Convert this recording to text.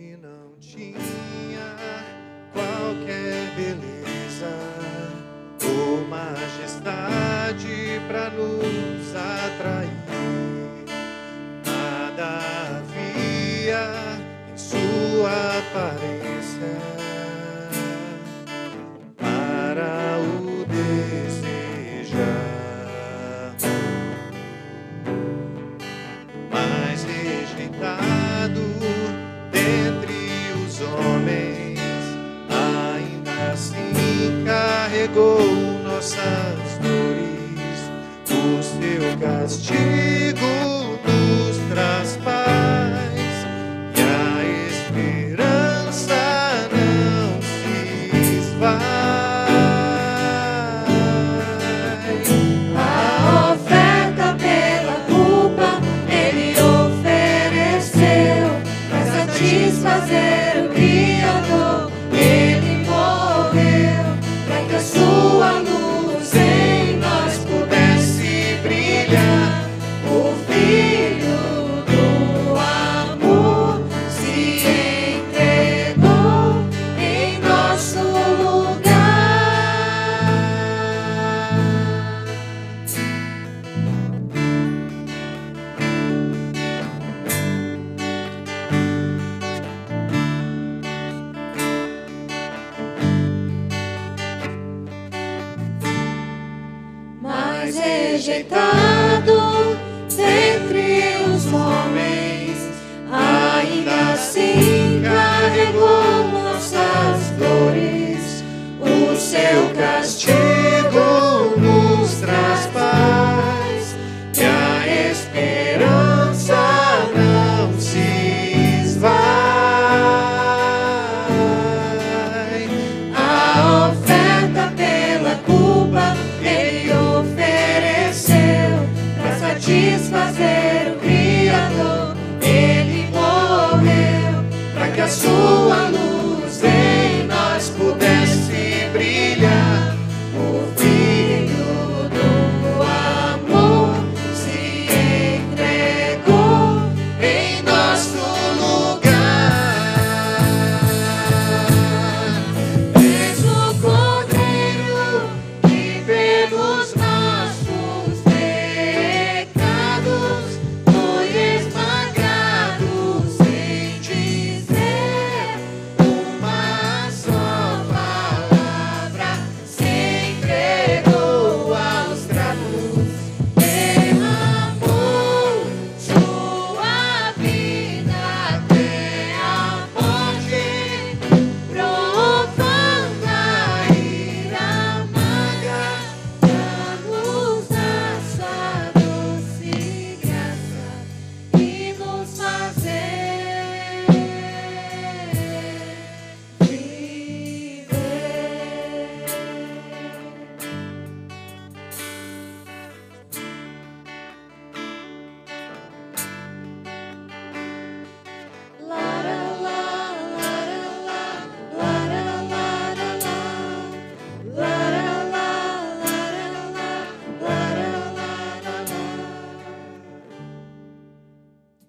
Ele não tinha qualquer beleza ou majestade para nos atrair. Nada havia em sua aparência carregou nossas dores, o seu castigo. rejeitar. satisfazer.